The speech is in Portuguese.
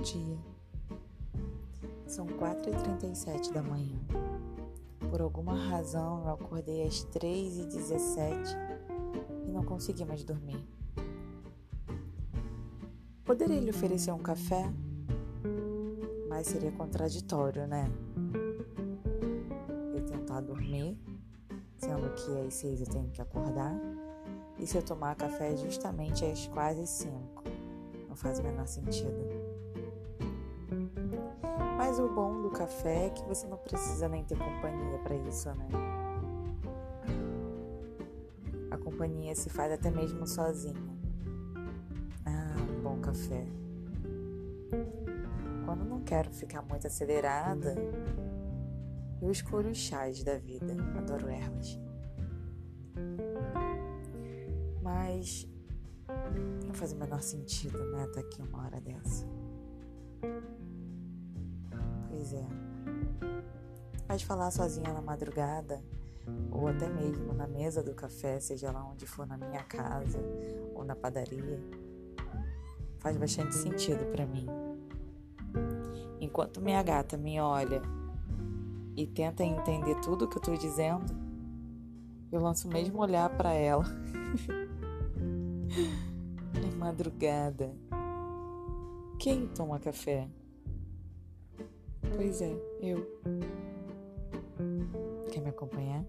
dia. São 4h37 da manhã. Por alguma razão, eu acordei às 3h17 e não consegui mais dormir. Poderia lhe oferecer um café? Mas seria contraditório, né? Eu tentar dormir, sendo que às 6 eu tenho que acordar, e se eu tomar café é justamente às quase 5. Não faz o menor sentido. Mas o bom do café é que você não precisa nem ter companhia para isso, né? A companhia se faz até mesmo sozinha café. Quando não quero ficar muito acelerada, eu escolho os chás da vida. Adoro ervas. Mas não faz o menor sentido, né? Tá aqui uma hora dessa. É. Mas falar sozinha na madrugada, ou até mesmo na mesa do café, seja lá onde for na minha casa ou na padaria, faz bastante sentido para mim. Enquanto minha gata me olha e tenta entender tudo que eu tô dizendo, eu lanço o mesmo olhar para ela. é madrugada. Quem toma café? Pois é, eu. Quer me acompanhar?